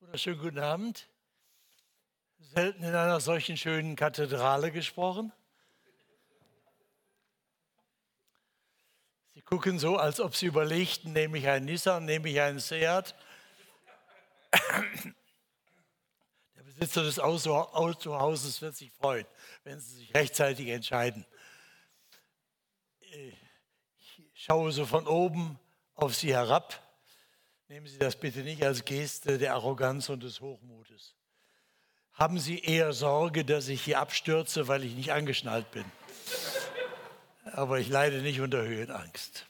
Wunderschönen guten Abend. Selten in einer solchen schönen Kathedrale gesprochen. Sie gucken so, als ob Sie überlegten, nehme ich einen Nissan, nehme ich einen Seat. Der Besitzer des Autohauses wird sich freuen, wenn Sie sich rechtzeitig entscheiden. Ich schaue so von oben auf Sie herab Nehmen Sie das bitte nicht als Geste der Arroganz und des Hochmutes. Haben Sie eher Sorge, dass ich hier abstürze, weil ich nicht angeschnallt bin. Aber ich leide nicht unter Höhenangst.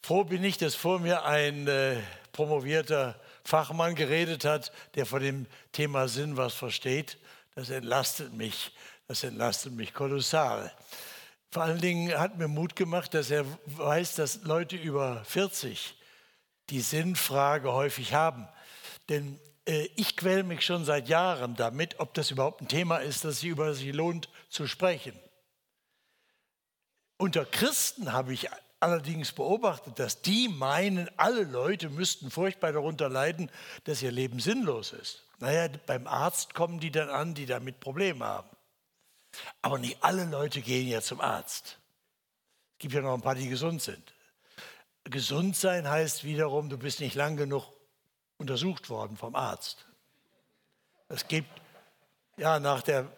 Froh bin ich, dass vor mir ein äh, promovierter Fachmann geredet hat, der von dem Thema Sinn was versteht. Das entlastet mich. Das entlastet mich kolossal. Vor allen Dingen hat mir Mut gemacht, dass er weiß, dass Leute über 40 die Sinnfrage häufig haben. Denn äh, ich quäle mich schon seit Jahren damit, ob das überhaupt ein Thema ist, das sich über sie lohnt zu sprechen. Unter Christen habe ich allerdings beobachtet, dass die meinen, alle Leute müssten furchtbar darunter leiden, dass ihr Leben sinnlos ist. Naja, beim Arzt kommen die dann an, die damit Probleme haben. Aber nicht alle Leute gehen ja zum Arzt. Es gibt ja noch ein paar, die gesund sind. Gesund sein heißt wiederum, du bist nicht lang genug untersucht worden vom Arzt. Es gibt ja nach der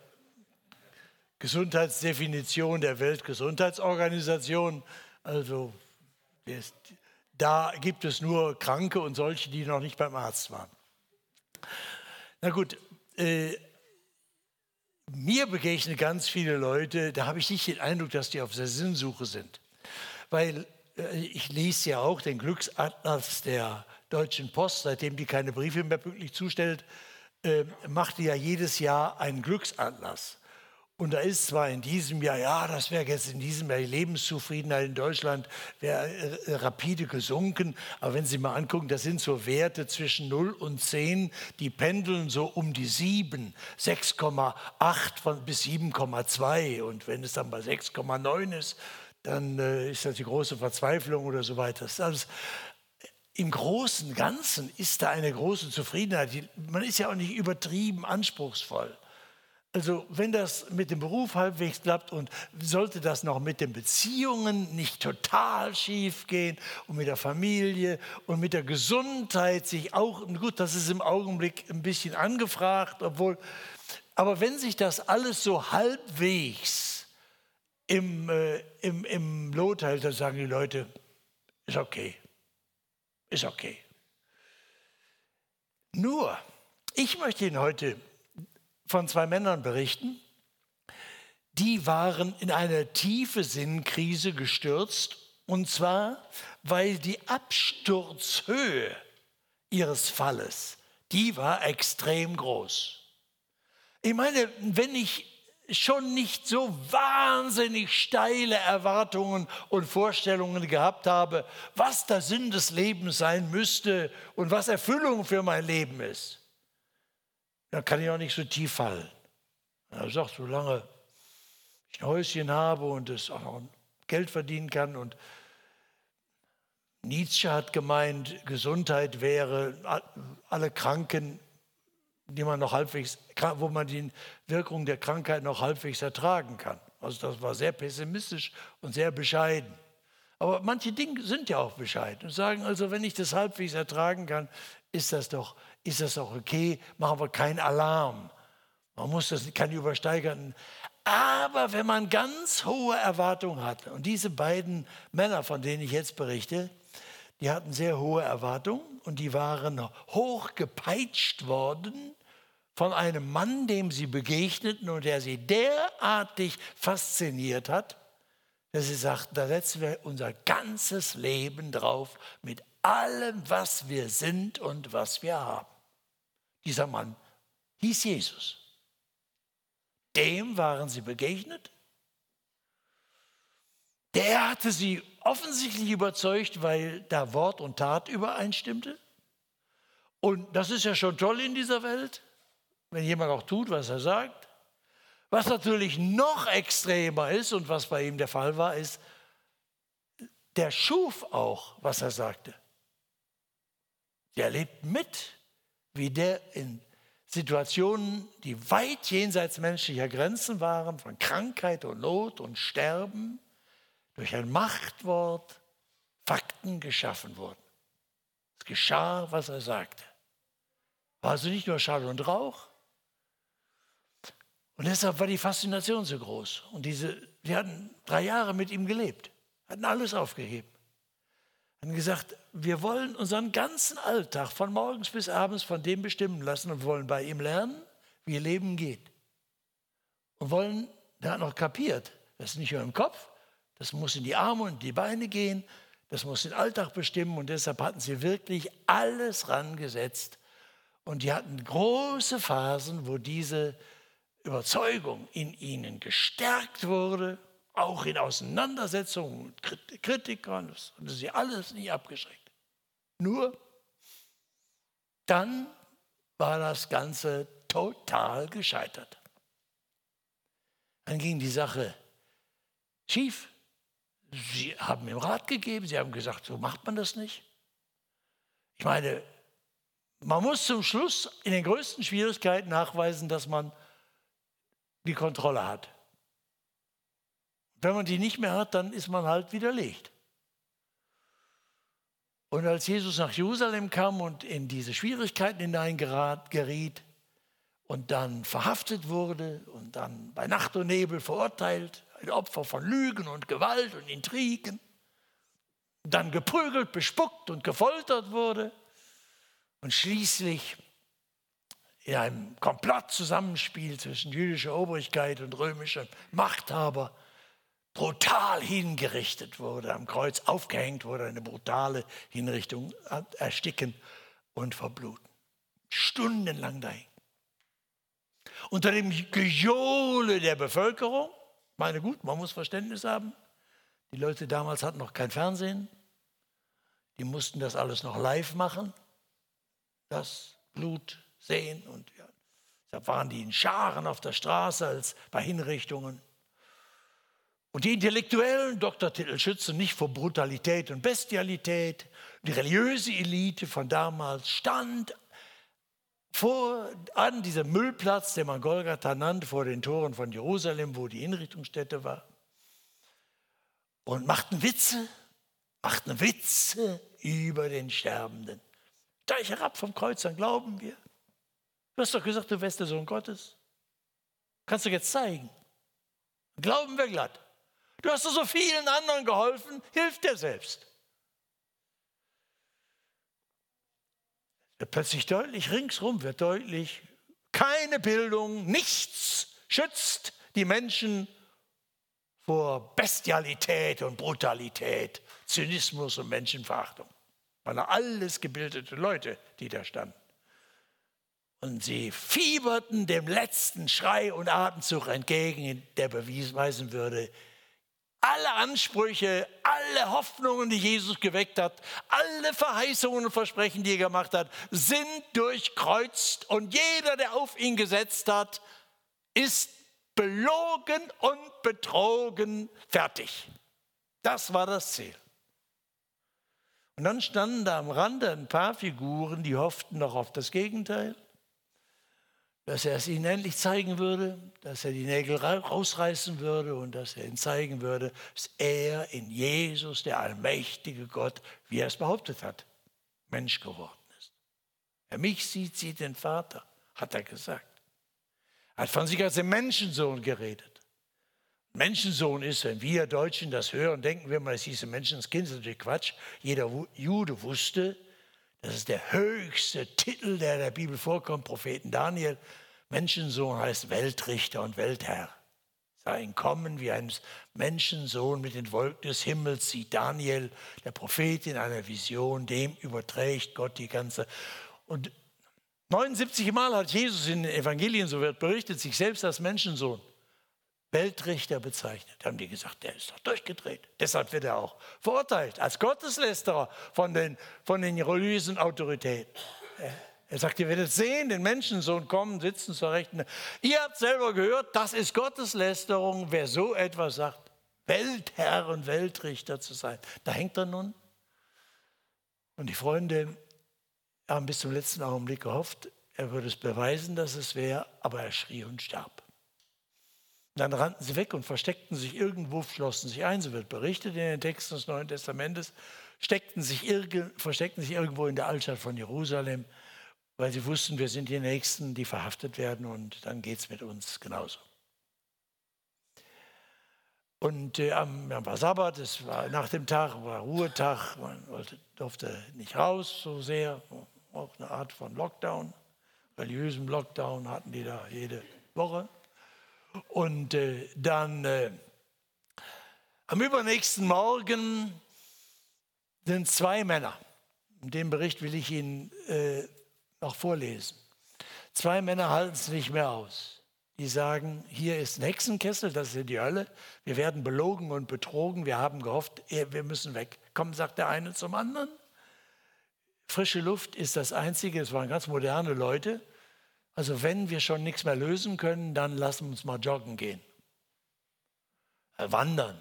Gesundheitsdefinition der Weltgesundheitsorganisation, also da gibt es nur Kranke und solche, die noch nicht beim Arzt waren. Na gut, äh, mir begegnen ganz viele Leute, da habe ich nicht den Eindruck, dass die auf der Sinnsuche sind. Weil ich lese ja auch den Glücksatlas der Deutschen Post, seitdem die keine Briefe mehr pünktlich zustellt, äh, macht die ja jedes Jahr einen Glücksatlas. Und da ist zwar in diesem Jahr, ja, das wäre jetzt in diesem Jahr die Lebenszufriedenheit in Deutschland wäre äh, rapide gesunken. Aber wenn Sie mal angucken, das sind so Werte zwischen 0 und 10, die pendeln so um die 7, 6,8 bis 7,2. Und wenn es dann bei 6,9 ist, dann äh, ist das die große Verzweiflung oder so weiter. Das Im Großen und Ganzen ist da eine große Zufriedenheit. Man ist ja auch nicht übertrieben anspruchsvoll. Also wenn das mit dem Beruf halbwegs klappt und sollte das noch mit den Beziehungen nicht total schief gehen und mit der Familie und mit der Gesundheit sich auch, gut, das ist im Augenblick ein bisschen angefragt, obwohl, aber wenn sich das alles so halbwegs im, äh, im, im Lothalt, sagen die Leute, ist okay, ist okay. Nur, ich möchte Ihnen heute von zwei Männern berichten, die waren in eine tiefe Sinnkrise gestürzt, und zwar, weil die Absturzhöhe ihres Falles, die war extrem groß. Ich meine, wenn ich schon nicht so wahnsinnig steile Erwartungen und Vorstellungen gehabt habe, was der Sinn des Lebens sein müsste und was Erfüllung für mein Leben ist, dann kann ich auch nicht so tief fallen. Er sagt, solange ich ein Häuschen habe und es auch noch Geld verdienen kann und Nietzsche hat gemeint, Gesundheit wäre, alle Kranken die man noch halbwegs, wo man die Wirkung der Krankheit noch halbwegs ertragen kann. Also das war sehr pessimistisch und sehr bescheiden. Aber manche Dinge sind ja auch bescheiden und sagen also, wenn ich das halbwegs ertragen kann, ist das doch, ist das doch okay, machen wir keinen Alarm. Man muss das keine übersteigerten. Aber wenn man ganz hohe Erwartungen hat, und diese beiden Männer, von denen ich jetzt berichte, die hatten sehr hohe Erwartungen und die waren hochgepeitscht worden von einem Mann, dem sie begegneten und der sie derartig fasziniert hat, dass sie sagten, da setzen wir unser ganzes Leben drauf mit allem, was wir sind und was wir haben. Dieser Mann hieß Jesus. Dem waren sie begegnet. Der hatte sie offensichtlich überzeugt, weil da Wort und Tat übereinstimmte. Und das ist ja schon toll in dieser Welt, wenn jemand auch tut, was er sagt. Was natürlich noch extremer ist und was bei ihm der Fall war, ist, der schuf auch, was er sagte. Der lebt mit, wie der in Situationen, die weit jenseits menschlicher Grenzen waren, von Krankheit und Not und Sterben, durch ein Machtwort Fakten geschaffen wurden. Es geschah, was er sagte. War also nicht nur Schall und Rauch. Und deshalb war die Faszination so groß. Und diese, wir hatten drei Jahre mit ihm gelebt, hatten alles aufgegeben. Haben gesagt, wir wollen unseren ganzen Alltag von morgens bis abends von dem bestimmen lassen und wollen bei ihm lernen, wie Leben geht. Und wollen, der hat noch kapiert, das ist nicht nur im Kopf, das muss in die Arme und die Beine gehen, das muss den Alltag bestimmen und deshalb hatten sie wirklich alles rangesetzt. Und die hatten große Phasen, wo diese Überzeugung in ihnen gestärkt wurde, auch in Auseinandersetzungen mit Kritikern, das haben sie alles nicht abgeschreckt. Nur dann war das Ganze total gescheitert. Dann ging die Sache schief. Sie haben ihm Rat gegeben, sie haben gesagt, so macht man das nicht. Ich meine, man muss zum Schluss in den größten Schwierigkeiten nachweisen, dass man die Kontrolle hat. Wenn man die nicht mehr hat, dann ist man halt widerlegt. Und als Jesus nach Jerusalem kam und in diese Schwierigkeiten hineingeriet und dann verhaftet wurde und dann bei Nacht und Nebel verurteilt, Opfer von Lügen und Gewalt und Intrigen, dann geprügelt, bespuckt und gefoltert wurde und schließlich in einem Komplottzusammenspiel zwischen jüdischer Obrigkeit und römischer Machthaber brutal hingerichtet wurde, am Kreuz aufgehängt wurde, eine brutale Hinrichtung, ersticken und verbluten. Stundenlang dahin. Unter dem Gejohle der Bevölkerung meine gut, man muss Verständnis haben. Die Leute damals hatten noch kein Fernsehen. Die mussten das alles noch live machen. Das Blut sehen. Und ja, deshalb waren die in Scharen auf der Straße als bei Hinrichtungen. Und die intellektuellen Doktortitel schützen nicht vor Brutalität und Bestialität. Die religiöse Elite von damals stand vor, an diesem Müllplatz, den man Golgatha nannte, vor den Toren von Jerusalem, wo die Hinrichtungsstätte war, und machten Witze, machten Witze über den Sterbenden. Steig herab vom Kreuz, dann glauben wir. Du hast doch gesagt, du wärst der Sohn Gottes. Kannst du jetzt zeigen. Glauben wir glatt. Du hast doch so vielen anderen geholfen, hilf dir selbst. Plötzlich deutlich, ringsrum wird deutlich, keine Bildung, nichts schützt die Menschen vor Bestialität und Brutalität, Zynismus und Menschenverachtung. Waren alles gebildete Leute, die da standen. Und sie fieberten dem letzten Schrei und Atemzug entgegen, der beweisen würde, alle Ansprüche, alle Hoffnungen, die Jesus geweckt hat, alle Verheißungen und Versprechen, die er gemacht hat, sind durchkreuzt und jeder, der auf ihn gesetzt hat, ist belogen und betrogen fertig. Das war das Ziel. Und dann standen da am Rande ein paar Figuren, die hofften noch auf das Gegenteil dass er es ihnen endlich zeigen würde, dass er die Nägel rausreißen würde und dass er ihnen zeigen würde, dass er in Jesus, der allmächtige Gott, wie er es behauptet hat, Mensch geworden ist. Wer mich sieht, sieht den Vater, hat er gesagt. Er hat von sich als den Menschensohn geredet. Menschensohn ist, wenn wir Deutschen das hören, denken wir mal, es hieße Menschenskind, das ist natürlich Quatsch. Jeder Jude wusste, das ist der höchste Titel, der in der Bibel vorkommt, Propheten Daniel. Menschensohn heißt Weltrichter und Weltherr. Sein Kommen wie ein Menschensohn mit den Wolken des Himmels sieht Daniel, der Prophet in einer Vision, dem überträgt Gott die ganze. Und 79 Mal hat Jesus in den Evangelien, so wird berichtet, sich selbst als Menschensohn Weltrichter bezeichnet. Da haben die gesagt, der ist doch durchgedreht. Deshalb wird er auch verurteilt als Gotteslästerer von den, von den religiösen Autoritäten. Er sagt, ihr werdet sehen, den Menschensohn kommen, sitzen zur Rechten. Ihr habt selber gehört, das ist Gotteslästerung, wer so etwas sagt, Weltherr und Weltrichter zu sein. Da hängt er nun. Und die Freunde, haben bis zum letzten Augenblick gehofft, er würde es beweisen, dass es wäre, aber er schrie und starb. Dann rannten sie weg und versteckten sich irgendwo, schlossen sich ein, so wird berichtet in den Texten des Neuen Testamentes, steckten sich versteckten sich irgendwo in der Altstadt von Jerusalem, weil sie wussten, wir sind die Nächsten, die verhaftet werden und dann geht es mit uns genauso. Und äh, am, war Sabbat, es war nach dem Tag, war Ruhetag, man wollte, durfte nicht raus so sehr, auch eine Art von Lockdown, religiösen Lockdown hatten die da jede Woche. Und äh, dann äh, am übernächsten Morgen sind zwei Männer, den Bericht will ich Ihnen äh, noch vorlesen. Zwei Männer halten es nicht mehr aus. Die sagen, hier ist ein Hexenkessel, das ist die Hölle. Wir werden belogen und betrogen. Wir haben gehofft, wir müssen weg. Komm, sagt der eine zum anderen. Frische Luft ist das Einzige. Es waren ganz moderne Leute. Also wenn wir schon nichts mehr lösen können, dann lassen wir uns mal joggen gehen. Äh, wandern.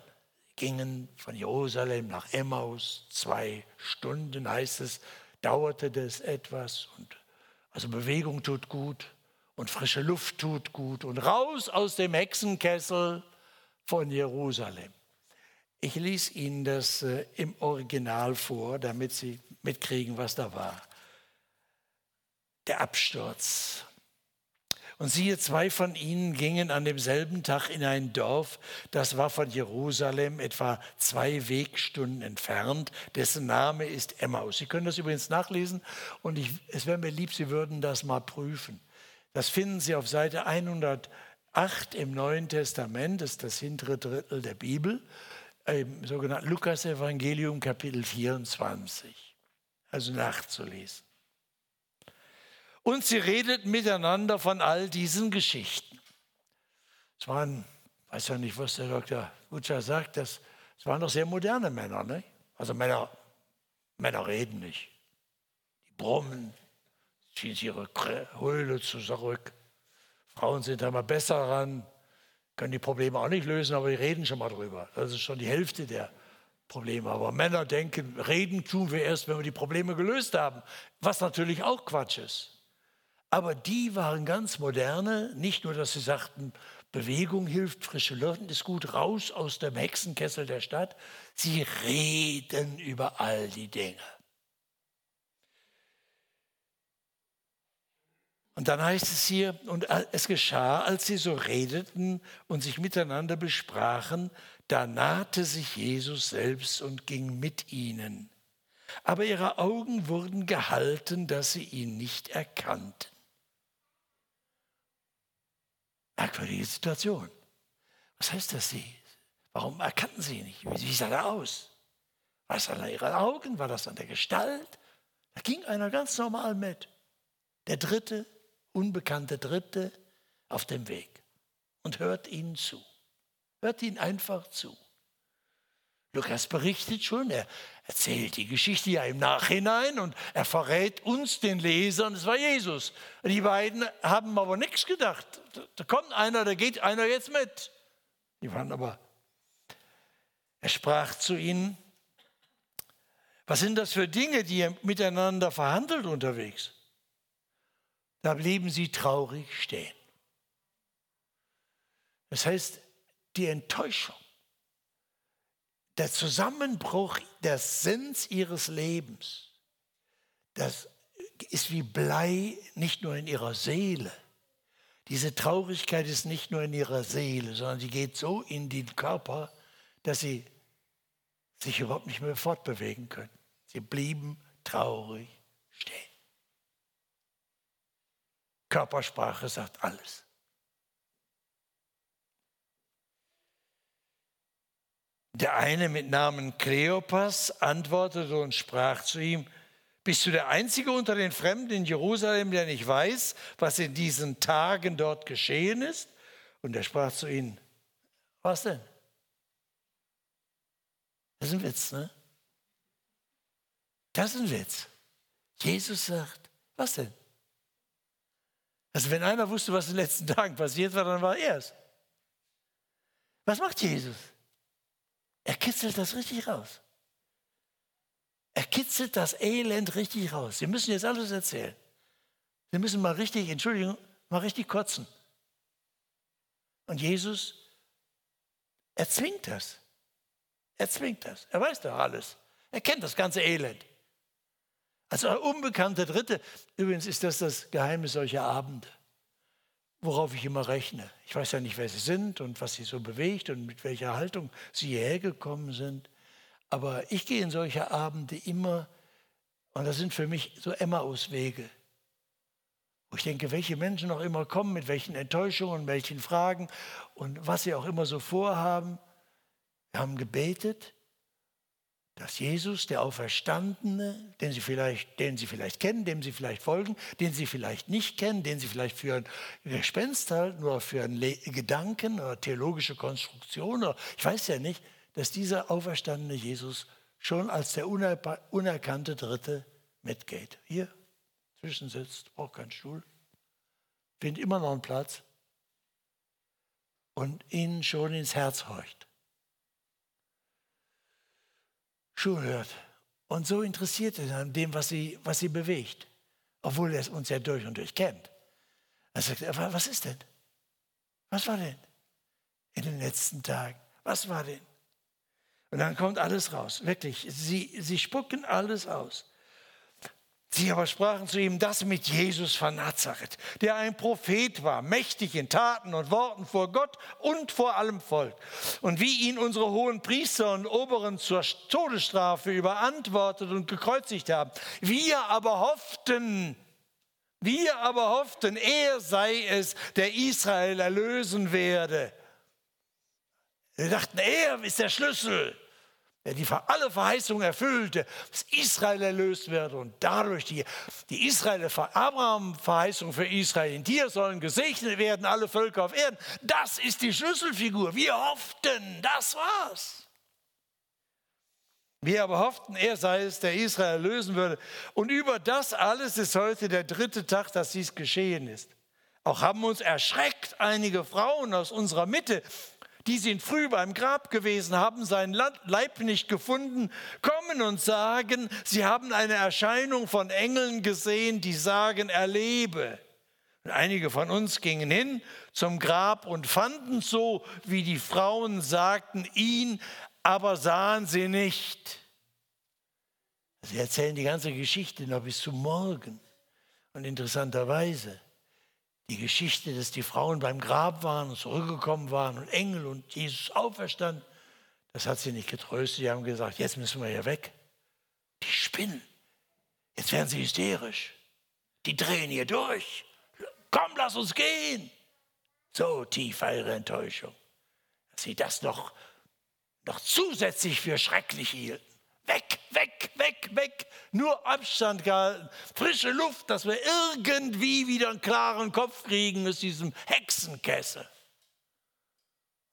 Gingen von Jerusalem nach Emmaus. Zwei Stunden heißt es, dauerte das etwas. Und also Bewegung tut gut und frische Luft tut gut und raus aus dem Hexenkessel von Jerusalem. Ich lese Ihnen das äh, im Original vor, damit Sie mitkriegen, was da war. Der Absturz. Und siehe, zwei von ihnen gingen an demselben Tag in ein Dorf, das war von Jerusalem etwa zwei Wegstunden entfernt, dessen Name ist Emmaus. Sie können das übrigens nachlesen und ich, es wäre mir lieb, Sie würden das mal prüfen. Das finden Sie auf Seite 108 im Neuen Testament, das ist das hintere Drittel der Bibel, im sogenannten Lukas-Evangelium, Kapitel 24. Also nachzulesen. Und sie redeten miteinander von all diesen Geschichten. Es waren, weiß ja nicht, was der Dr. Gutscher sagt, das, es waren doch sehr moderne Männer. Ne? Also Männer, Männer reden nicht. Die brummen, ziehen sie ihre Höhle zurück. Frauen sind da mal besser ran, können die Probleme auch nicht lösen, aber die reden schon mal drüber. Das ist schon die Hälfte der Probleme. Aber Männer denken, reden tun wir erst, wenn wir die Probleme gelöst haben. Was natürlich auch Quatsch ist. Aber die waren ganz moderne, nicht nur, dass sie sagten, Bewegung hilft, frische Luft ist gut, raus aus dem Hexenkessel der Stadt. Sie reden über all die Dinge. Und dann heißt es hier, und es geschah, als sie so redeten und sich miteinander besprachen, da nahte sich Jesus selbst und ging mit ihnen. Aber ihre Augen wurden gehalten, dass sie ihn nicht erkannten. Merkwürdige Situation. Was heißt das sie? Warum erkannten sie ihn nicht? Wie sah er aus? War das an ihren Augen? War das an der Gestalt? Da ging einer ganz normal mit. Der dritte, unbekannte Dritte auf dem Weg und hört ihnen zu. Hört ihnen einfach zu. Lukas berichtet schon, er erzählt die Geschichte ja im Nachhinein und er verrät uns, den Lesern, es war Jesus. Die beiden haben aber nichts gedacht. Da kommt einer, da geht einer jetzt mit. Die waren aber, er sprach zu ihnen, was sind das für Dinge, die ihr miteinander verhandelt unterwegs? Da blieben sie traurig stehen. Das heißt, die Enttäuschung der Zusammenbruch des Sinns ihres Lebens, das ist wie Blei nicht nur in ihrer Seele. Diese Traurigkeit ist nicht nur in ihrer Seele, sondern sie geht so in den Körper, dass sie sich überhaupt nicht mehr fortbewegen können. Sie blieben traurig stehen. Körpersprache sagt alles. Der eine mit Namen Kleopas antwortete und sprach zu ihm, bist du der Einzige unter den Fremden in Jerusalem, der nicht weiß, was in diesen Tagen dort geschehen ist? Und er sprach zu ihnen, was denn? Das ist ein Witz, ne? Das ist ein Witz. Jesus sagt, was denn? Also wenn einer wusste, was in den letzten Tagen passiert war, dann war er es. Was macht Jesus? Er kitzelt das richtig raus. Er kitzelt das Elend richtig raus. Sie müssen jetzt alles erzählen. Sie müssen mal richtig, Entschuldigung, mal richtig kotzen. Und Jesus er zwingt das. Er zwingt das. Er weiß doch alles. Er kennt das ganze Elend. Als unbekannter Dritte, übrigens ist das das Geheimnis solcher Abende, worauf ich immer rechne. Ich weiß ja nicht, wer sie sind und was sie so bewegt und mit welcher Haltung sie hierher gekommen sind. Aber ich gehe in solche Abende immer, und das sind für mich so Emmaus-Wege, wo ich denke, welche Menschen auch immer kommen, mit welchen Enttäuschungen, welchen Fragen und was sie auch immer so vorhaben. Wir haben gebetet, dass Jesus, der Auferstandene, den sie, vielleicht, den sie vielleicht kennen, dem sie vielleicht folgen, den sie vielleicht nicht kennen, den sie vielleicht für ein Gespenst halten oder für einen Gedanken oder theologische Konstruktion, oder ich weiß ja nicht, dass dieser auferstandene Jesus schon als der unerkannte Dritte mitgeht. Hier zwischensitzt, braucht keinen Stuhl, findet immer noch einen Platz und ihnen schon ins Herz horcht. Schon hört. Und so interessiert ist an dem, was sie, was sie bewegt, obwohl er es uns ja durch und durch kennt. Er sagt, was ist denn? Was war denn in den letzten Tagen? Was war denn? Und dann kommt alles raus, wirklich. Sie, sie spucken alles aus. Sie aber sprachen zu ihm, das mit Jesus von Nazareth, der ein Prophet war, mächtig in Taten und Worten vor Gott und vor allem Volk. Und wie ihn unsere hohen Priester und Oberen zur Todesstrafe überantwortet und gekreuzigt haben. Wir aber hofften, wir aber hofften, er sei es, der Israel erlösen werde. Wir dachten, er ist der Schlüssel der die alle Verheißungen erfüllte, dass Israel erlöst wird und dadurch die, die Israel, Abraham-Verheißung für Israel, in dir sollen gesegnet werden alle Völker auf Erden. Das ist die Schlüsselfigur. Wir hofften, das war's. Wir aber hofften, er sei es, der Israel lösen würde. Und über das alles ist heute der dritte Tag, dass dies geschehen ist. Auch haben uns erschreckt einige Frauen aus unserer Mitte, die sind früh beim Grab gewesen, haben seinen Leib nicht gefunden, kommen und sagen, sie haben eine Erscheinung von Engeln gesehen, die sagen, er lebe. Und einige von uns gingen hin zum Grab und fanden so, wie die Frauen sagten, ihn, aber sahen sie nicht. Sie erzählen die ganze Geschichte noch bis zum Morgen. Und interessanterweise, die Geschichte, dass die Frauen beim Grab waren und zurückgekommen waren und Engel und Jesus auferstanden, das hat sie nicht getröstet. Sie haben gesagt, jetzt müssen wir hier weg. Die spinnen. Jetzt werden sie hysterisch. Die drehen hier durch. Komm, lass uns gehen. So tief war ihre Enttäuschung, dass sie das noch, noch zusätzlich für schrecklich hielten. Weg, weg, weg, weg. Nur Abstand gehalten. Frische Luft, dass wir irgendwie wieder einen klaren Kopf kriegen aus diesem Hexenkessel.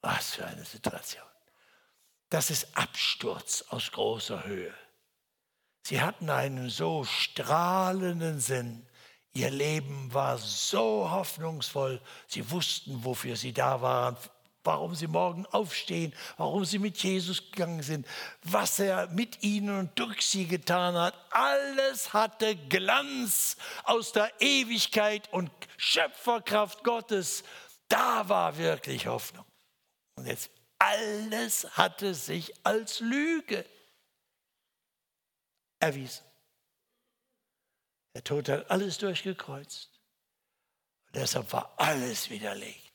Was für eine Situation. Das ist Absturz aus großer Höhe. Sie hatten einen so strahlenden Sinn. Ihr Leben war so hoffnungsvoll. Sie wussten, wofür sie da waren warum sie morgen aufstehen, warum sie mit Jesus gegangen sind, was er mit ihnen und durch sie getan hat. Alles hatte Glanz aus der Ewigkeit und Schöpferkraft Gottes. Da war wirklich Hoffnung. Und jetzt alles hatte sich als Lüge erwiesen. Der Tod hat alles durchgekreuzt. Und deshalb war alles widerlegt.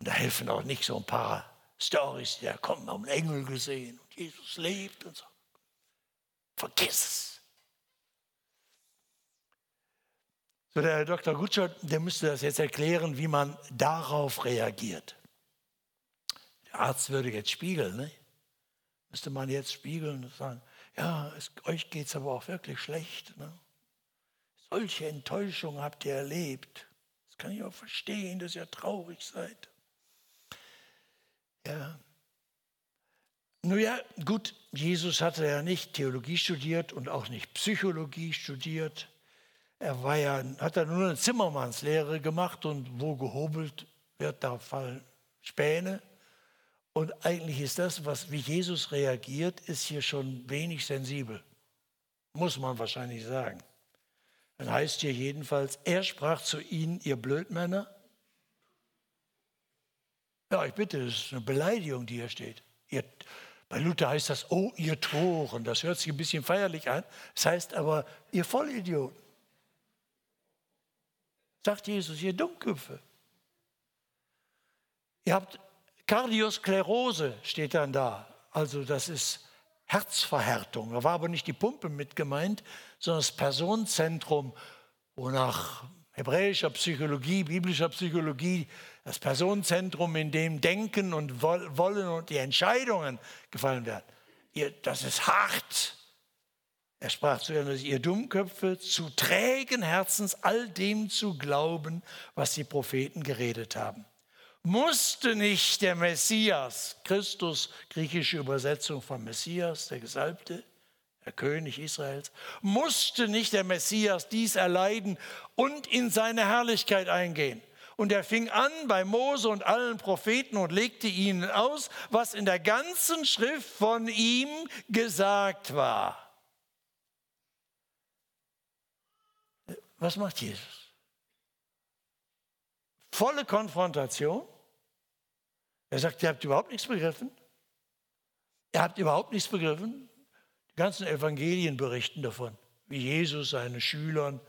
Und da helfen auch nicht so ein paar Stories, da kommt man einen Engel gesehen und Jesus lebt und so. Vergiss es. So, der Dr. Gutschott, der müsste das jetzt erklären, wie man darauf reagiert. Der Arzt würde jetzt spiegeln, ne? Müsste man jetzt spiegeln und sagen, ja, es, euch geht es aber auch wirklich schlecht. Ne? Solche Enttäuschung habt ihr erlebt. Das kann ich auch verstehen, dass ihr traurig seid. Ja. Nun ja, gut, Jesus hatte ja nicht Theologie studiert und auch nicht Psychologie studiert. Er war ja, hat ja nur eine Zimmermannslehre gemacht und wo gehobelt wird, da fallen Späne. Und eigentlich ist das, was, wie Jesus reagiert, ist hier schon wenig sensibel. Muss man wahrscheinlich sagen. Dann heißt hier jedenfalls, er sprach zu ihnen, ihr Blödmänner. Ja, ich bitte, das ist eine Beleidigung, die hier steht. Ihr, bei Luther heißt das, oh, ihr Toren. Das hört sich ein bisschen feierlich an. Das heißt aber, ihr Vollidioten. Sagt Jesus, ihr Dummköpfe. Ihr habt Kardiosklerose, steht dann da. Also das ist Herzverhärtung. Da war aber nicht die Pumpe mit gemeint, sondern das Personenzentrum, wonach hebräischer Psychologie, biblischer Psychologie, das Personenzentrum, in dem Denken und Wollen und die Entscheidungen gefallen werden. Ihr, das ist hart. Er sprach zu ihnen, ihr Dummköpfe, zu trägen Herzens all dem zu glauben, was die Propheten geredet haben. Musste nicht der Messias, Christus, griechische Übersetzung von Messias, der Gesalbte, der König Israels, musste nicht der Messias dies erleiden und in seine Herrlichkeit eingehen. Und er fing an bei Mose und allen Propheten und legte ihnen aus, was in der ganzen Schrift von ihm gesagt war. Was macht Jesus? Volle Konfrontation. Er sagt, ihr habt überhaupt nichts begriffen. Ihr habt überhaupt nichts begriffen. Die ganzen Evangelien berichten davon, wie Jesus seine Schülern,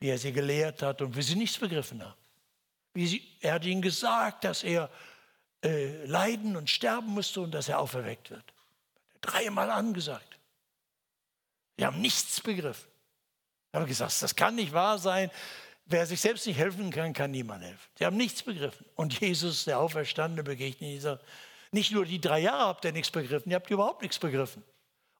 wie er sie gelehrt hat und wie sie nichts begriffen haben. Wie sie, er hat ihnen gesagt, dass er äh, leiden und sterben musste und dass er auferweckt wird. Dreimal angesagt. Sie haben nichts begriffen. Ich habe gesagt, das kann nicht wahr sein. Wer sich selbst nicht helfen kann, kann niemand helfen. Sie haben nichts begriffen. Und Jesus, der Auferstandene, begegnet ihnen. Sagt, nicht nur die drei Jahre habt ihr nichts begriffen, ihr habt überhaupt nichts begriffen.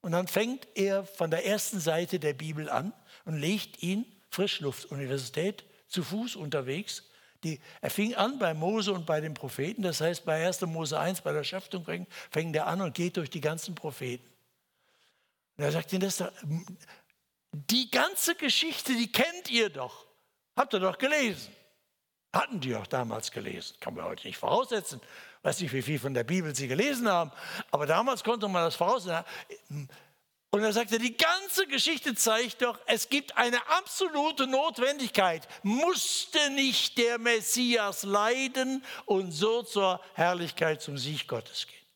Und dann fängt er von der ersten Seite der Bibel an und legt ihn, Frischluftuniversität, zu Fuß unterwegs. Die, er fing an bei Mose und bei den Propheten, das heißt bei 1. Mose 1, bei der Schöpfung fängt er an und geht durch die ganzen Propheten. Und er sagt ihnen, das, die ganze Geschichte, die kennt ihr doch. Habt ihr doch gelesen. Hatten die auch damals gelesen. Kann man heute nicht voraussetzen. Weiß nicht, wie viel von der Bibel sie gelesen haben. Aber damals konnte man das voraussetzen. Und er sagte, die ganze Geschichte zeigt doch, es gibt eine absolute Notwendigkeit. Musste nicht der Messias leiden und so zur Herrlichkeit zum Sieg Gottes gehen?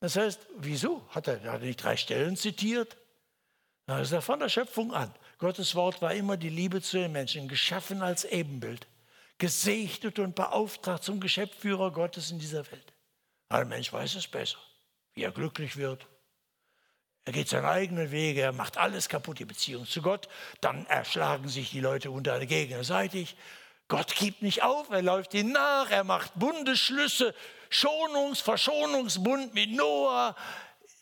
Das heißt, wieso? Hat er, hat er nicht drei Stellen zitiert? Das ist ja von der Schöpfung an. Gottes Wort war immer die Liebe zu den Menschen, geschaffen als Ebenbild, gesegnet und beauftragt zum Geschäftsführer Gottes in dieser Welt. Der Mensch weiß es besser, wie er glücklich wird. Er geht seine eigenen Wege, er macht alles kaputt, die Beziehung zu Gott. Dann erschlagen sich die Leute unter gegenseitig. Gott gibt nicht auf, er läuft ihnen nach, er macht Bundesschlüsse, Schonungs-, Verschonungsbund mit Noah.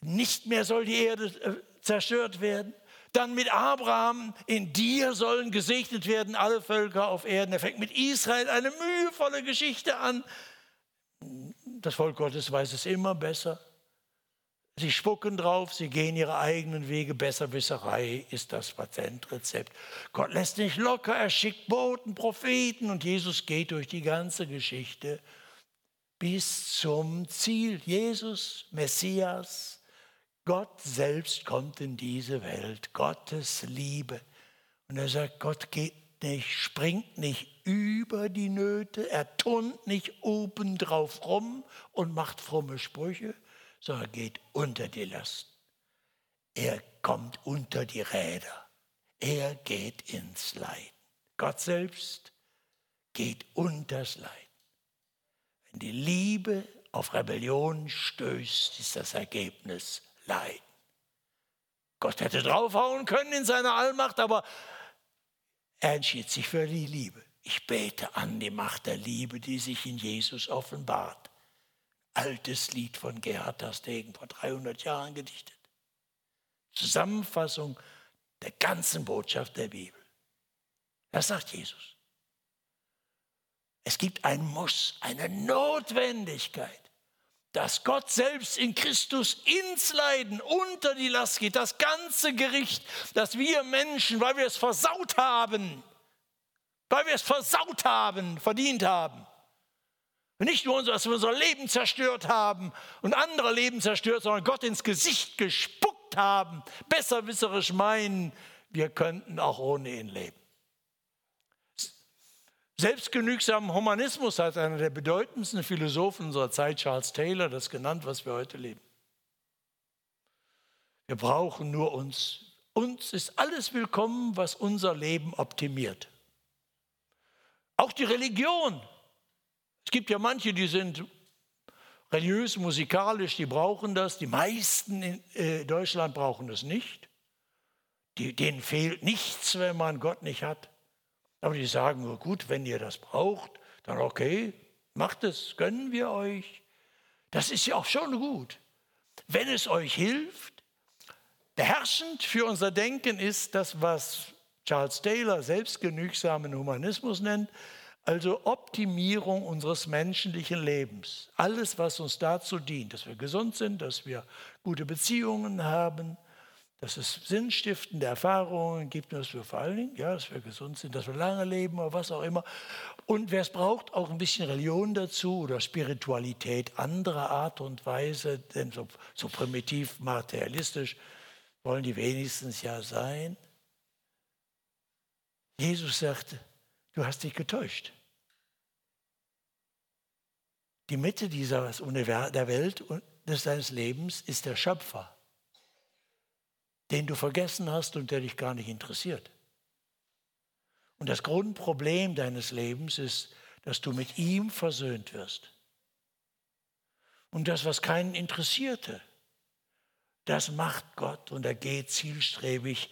Nicht mehr soll die Erde äh, zerstört werden. Dann mit Abraham, in dir sollen gesegnet werden alle Völker auf Erden. Er fängt mit Israel eine mühevolle Geschichte an. Das Volk Gottes weiß es immer besser. Sie spucken drauf, sie gehen ihre eigenen Wege. Besserwisserei ist das Patentrezept. Gott lässt nicht locker, er schickt Boten, Propheten und Jesus geht durch die ganze Geschichte bis zum Ziel. Jesus, Messias, Gott selbst kommt in diese Welt, Gottes Liebe. Und er sagt, Gott geht nicht, springt nicht über die Nöte, er turnt nicht obendrauf rum und macht fromme Sprüche, sondern geht unter die Lasten. Er kommt unter die Räder. Er geht ins Leiden. Gott selbst geht unters Leiden. Wenn die Liebe auf Rebellion stößt, ist das Ergebnis leiden. Gott hätte draufhauen können in seiner Allmacht, aber er entschied sich für die Liebe. Ich bete an die Macht der Liebe, die sich in Jesus offenbart. Altes Lied von Gerhard Terstegen, vor 300 Jahren gedichtet. Zusammenfassung der ganzen Botschaft der Bibel. Das sagt Jesus. Es gibt ein Muss, eine Notwendigkeit dass Gott selbst in Christus ins Leiden unter die Last geht, das ganze Gericht, das wir Menschen, weil wir es versaut haben, weil wir es versaut haben, verdient haben. Nicht nur, dass wir unser Leben zerstört haben und andere Leben zerstört, sondern Gott ins Gesicht gespuckt haben, besserwisserisch meinen, wir könnten auch ohne ihn leben. Selbstgenügsamen Humanismus hat einer der bedeutendsten Philosophen unserer Zeit, Charles Taylor, das genannt, was wir heute leben. Wir brauchen nur uns. Uns ist alles willkommen, was unser Leben optimiert. Auch die Religion. Es gibt ja manche, die sind religiös, musikalisch, die brauchen das. Die meisten in äh, Deutschland brauchen es nicht. Die, denen fehlt nichts, wenn man Gott nicht hat. Aber die sagen nur, gut, wenn ihr das braucht, dann okay, macht es, gönnen wir euch. Das ist ja auch schon gut. Wenn es euch hilft, beherrschend für unser Denken ist das, was Charles Taylor selbstgenügsamen Humanismus nennt, also Optimierung unseres menschlichen Lebens. Alles, was uns dazu dient, dass wir gesund sind, dass wir gute Beziehungen haben, dass es sinnstiftende Erfahrungen gibt, dass wir vor allen Dingen, ja, dass wir gesund sind, dass wir lange leben oder was auch immer. Und wer es braucht, auch ein bisschen Religion dazu oder Spiritualität anderer Art und Weise, denn so, so primitiv materialistisch wollen die wenigstens ja sein. Jesus sagte, du hast dich getäuscht. Die Mitte dieser der Welt und des deines Lebens ist der Schöpfer, den du vergessen hast und der dich gar nicht interessiert. Und das Grundproblem deines Lebens ist, dass du mit ihm versöhnt wirst. Und das, was keinen interessierte, das macht Gott und er geht zielstrebig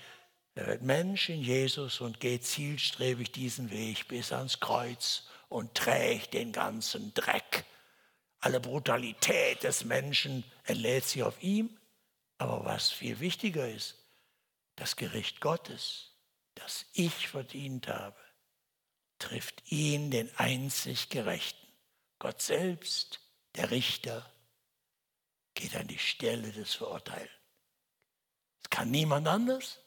er wird Mensch in Jesus und geht zielstrebig diesen Weg bis ans Kreuz und trägt den ganzen Dreck. Alle Brutalität des Menschen entlädt sich auf ihm. Aber was viel wichtiger ist, das Gericht Gottes, das ich verdient habe, trifft ihn, den einzig Gerechten. Gott selbst, der Richter, geht an die Stelle des Verurteilten. Es kann niemand anders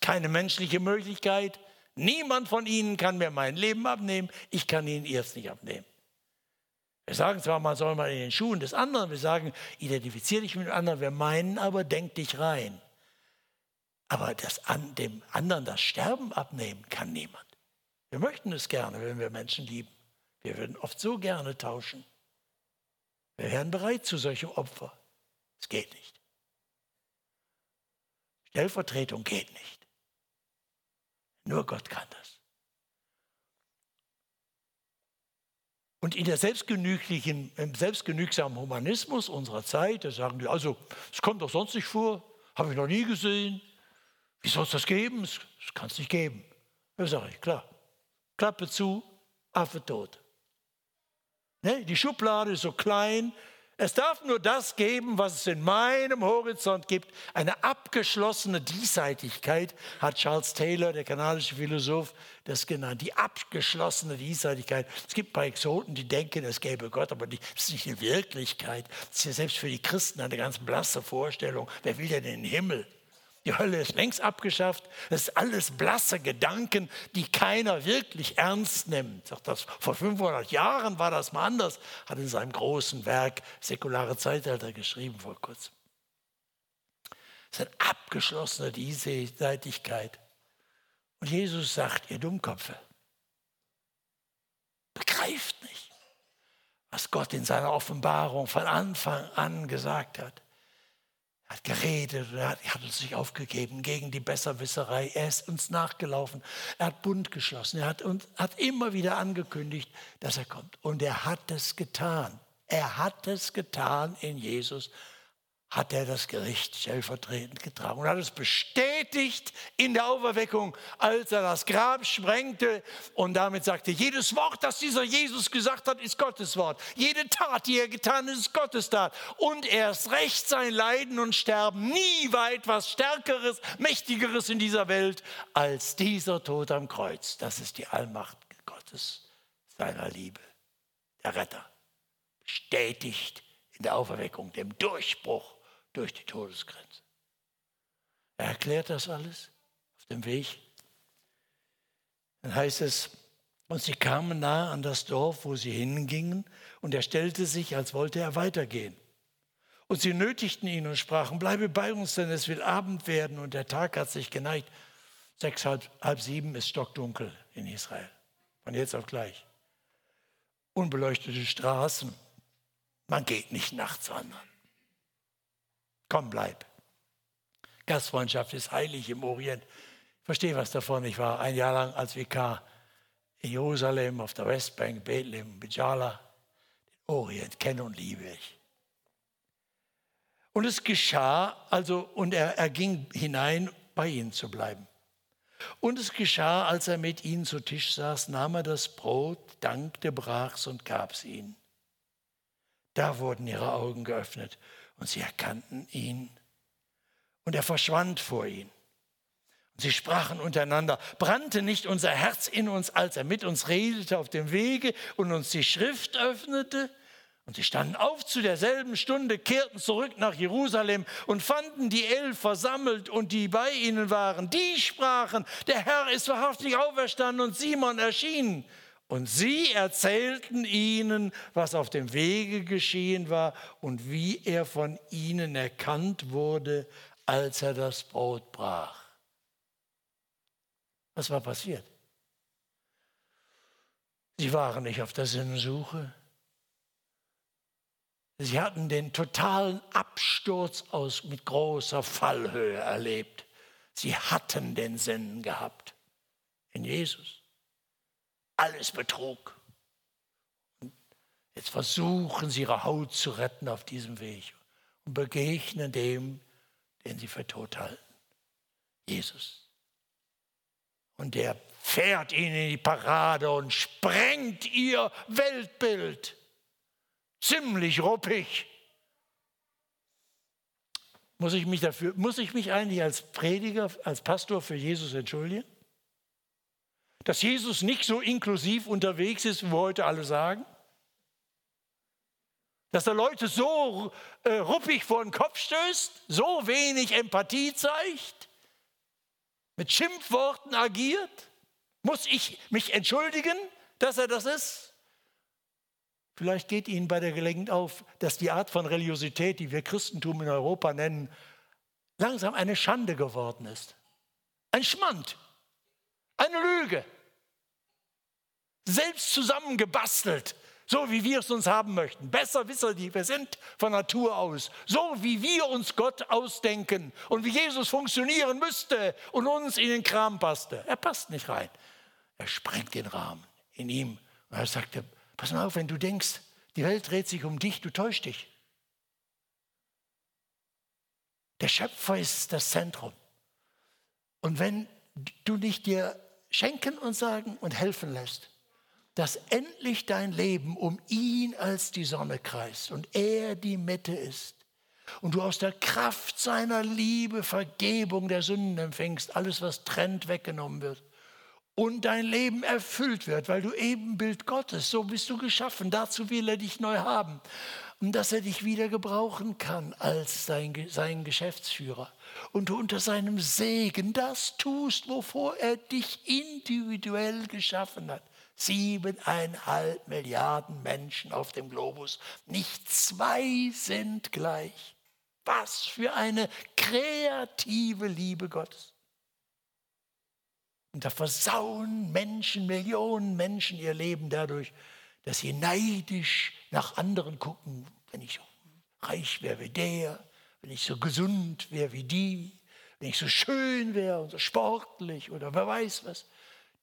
keine menschliche Möglichkeit. Niemand von ihnen kann mir mein Leben abnehmen. Ich kann ihnen erst nicht abnehmen. Wir sagen zwar, man soll mal in den Schuhen des anderen, wir sagen, identifiziere dich mit dem anderen, wir meinen aber, denk dich rein. Aber das an dem anderen das Sterben abnehmen kann niemand. Wir möchten es gerne, wenn wir Menschen lieben. Wir würden oft so gerne tauschen. Wir wären bereit zu solchem Opfer. Es geht nicht. Stellvertretung geht nicht. Nur Gott kann das. Und in der selbstgenüglichen, im selbstgenügsamen Humanismus unserer Zeit, da sagen die, also es kommt doch sonst nicht vor, habe ich noch nie gesehen. Wie soll es das geben? Es kann es nicht geben. Da sage ich, klar. Klappe zu, Affe tot. Ne? Die Schublade ist so klein, es darf nur das geben, was es in meinem Horizont gibt. Eine abgeschlossene Diesseitigkeit hat Charles Taylor, der kanadische Philosoph, das genannt. Die abgeschlossene Diesseitigkeit. Es gibt bei Exoten, die denken, es gäbe Gott, aber das ist nicht die Wirklichkeit. Das ist ja selbst für die Christen eine ganz blasse Vorstellung. Wer will denn in den Himmel? Die Hölle ist längst abgeschafft. Das ist alles blasse Gedanken, die keiner wirklich ernst nimmt. Das, vor 500 Jahren war das mal anders, hat in seinem großen Werk Säkulare Zeitalter geschrieben vor kurzem. Es ist eine abgeschlossene Diesseitigkeit. Und Jesus sagt, ihr Dummköpfe, begreift nicht, was Gott in seiner Offenbarung von Anfang an gesagt hat. Er hat geredet, er hat, er uns nicht aufgegeben gegen die Besserwisserei. Er ist uns nachgelaufen. Er hat Bund geschlossen. Er hat, und, hat immer wieder angekündigt, dass er kommt. Und er hat es getan. Er hat es getan in Jesus hat er das Gericht stellvertretend getragen und hat es bestätigt in der Auferweckung, als er das Grab sprengte und damit sagte, jedes Wort, das dieser Jesus gesagt hat, ist Gottes Wort. Jede Tat, die er getan hat, ist Gottes Tat. Und erst recht sein Leiden und Sterben. Nie war etwas Stärkeres, Mächtigeres in dieser Welt als dieser Tod am Kreuz. Das ist die Allmacht Gottes, seiner Liebe, der Retter. Bestätigt in der Auferweckung, dem Durchbruch durch die Todesgrenze. Er erklärt das alles auf dem Weg. Dann heißt es, Und sie kamen nahe an das Dorf, wo sie hingingen, und er stellte sich, als wollte er weitergehen. Und sie nötigten ihn und sprachen, bleibe bei uns, denn es will Abend werden und der Tag hat sich geneigt. Sechs, halb, halb sieben ist stockdunkel in Israel, von jetzt auf gleich. Unbeleuchtete Straßen, man geht nicht nachts wandern. Komm, bleib. Gastfreundschaft ist heilig im Orient. Ich verstehe was davon. Ich war ein Jahr lang als Vikar in Jerusalem, auf der Westbank, Bethlehem, Bijala, den Orient kenne und liebe ich. Und es geschah, also, und er, er ging hinein, bei ihnen zu bleiben. Und es geschah, als er mit ihnen zu Tisch saß, nahm er das Brot, dankte, brach's und gab's ihnen. Da wurden ihre Augen geöffnet und sie erkannten ihn. Und er verschwand vor ihnen. Sie sprachen untereinander, brannte nicht unser Herz in uns, als er mit uns redete auf dem Wege und uns die Schrift öffnete? Und sie standen auf zu derselben Stunde, kehrten zurück nach Jerusalem und fanden die Elf versammelt und die bei ihnen waren. Die sprachen, der Herr ist wahrhaftig auferstanden und Simon erschien. Und sie erzählten ihnen, was auf dem Wege geschehen war und wie er von ihnen erkannt wurde, als er das Brot brach. Was war passiert? Sie waren nicht auf der Sinnsuche. Sie hatten den totalen Absturz aus mit großer Fallhöhe erlebt. Sie hatten den Sinn gehabt in Jesus. Alles Betrug. Jetzt versuchen sie ihre Haut zu retten auf diesem Weg und begegnen dem, den sie für tot halten. Jesus. Und der fährt ihnen in die Parade und sprengt ihr Weltbild. Ziemlich ruppig. Muss ich mich dafür, muss ich mich eigentlich als Prediger, als Pastor für Jesus entschuldigen? Dass Jesus nicht so inklusiv unterwegs ist, wie wir heute alle sagen? Dass er Leute so äh, ruppig vor den Kopf stößt, so wenig Empathie zeigt? mit Schimpfworten agiert? Muss ich mich entschuldigen, dass er das ist? Vielleicht geht Ihnen bei der Gelegenheit auf, dass die Art von Religiosität, die wir Christentum in Europa nennen, langsam eine Schande geworden ist. Ein Schmand, eine Lüge, selbst zusammengebastelt, so wie wir es uns haben möchten. Besser wissen die, wir sind von Natur aus, so wie wir uns Gott ausdenken und wie Jesus funktionieren müsste und uns in den Kram passte. Er passt nicht rein. Er sprengt den Rahmen in ihm. Und er sagte, pass mal auf, wenn du denkst, die Welt dreht sich um dich, du täuschst dich. Der Schöpfer ist das Zentrum. Und wenn du nicht dir schenken und sagen und helfen lässt, dass endlich dein Leben um ihn als die Sonne kreist und er die Mitte ist. Und du aus der Kraft seiner Liebe Vergebung der Sünden empfängst, alles was trennt weggenommen wird. Und dein Leben erfüllt wird, weil du Ebenbild Gottes, so bist du geschaffen, dazu will er dich neu haben und dass er dich wieder gebrauchen kann als sein, sein Geschäftsführer und du unter seinem Segen das tust, wovor er dich individuell geschaffen hat Siebeneinhalb Milliarden Menschen auf dem Globus. Nicht zwei sind gleich. Was für eine kreative Liebe Gottes. Und da versauen Menschen, Millionen Menschen ihr Leben dadurch, dass sie neidisch nach anderen gucken. Wenn ich so reich wäre wie der, wenn ich so gesund wäre wie die, wenn ich so schön wäre und so sportlich oder wer weiß was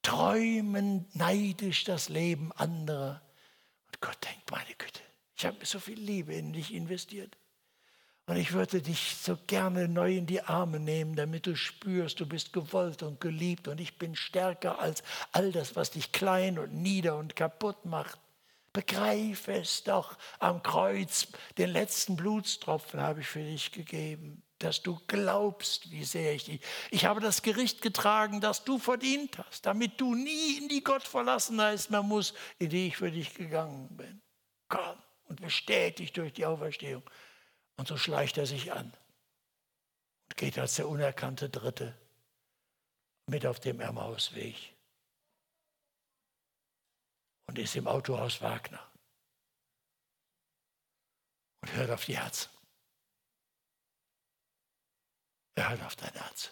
träumen neidisch das Leben anderer. Und Gott denkt, meine Güte, ich habe so viel Liebe in dich investiert. Und ich würde dich so gerne neu in die Arme nehmen, damit du spürst, du bist gewollt und geliebt und ich bin stärker als all das, was dich klein und nieder und kaputt macht. Begreif es doch am Kreuz, den letzten Blutstropfen habe ich für dich gegeben dass du glaubst, wie sehr ich dich. Ich habe das Gericht getragen, das du verdient hast, damit du nie in die Gottverlassenheit mehr musst, in die ich für dich gegangen bin. Komm und bestätigt durch die Auferstehung. Und so schleicht er sich an und geht als der unerkannte Dritte mit auf dem Emmausweg. Und ist im Autohaus Wagner und hört auf die Herzen. Er hört auf dein Herz.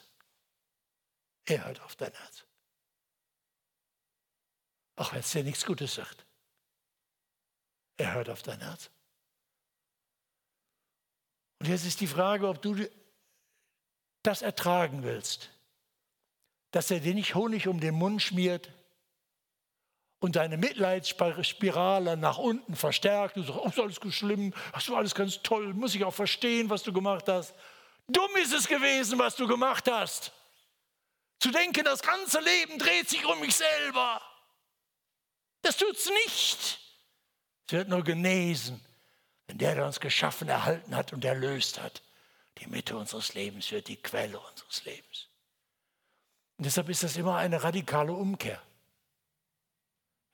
Er hört auf dein Herz. Auch wenn es dir nichts Gutes sagt. Er hört auf dein Herz. Und jetzt ist die Frage, ob du das ertragen willst, dass er dir nicht Honig um den Mund schmiert und deine Mitleidsspirale nach unten verstärkt. Du sagst, oh, ist alles schlimm, hast du alles ganz toll, muss ich auch verstehen, was du gemacht hast. Dumm ist es gewesen, was du gemacht hast. Zu denken, das ganze Leben dreht sich um mich selber. Das tut es nicht. Es wird nur genesen, wenn der, der uns geschaffen, erhalten hat und erlöst hat, die Mitte unseres Lebens wird, die Quelle unseres Lebens. Und deshalb ist das immer eine radikale Umkehr.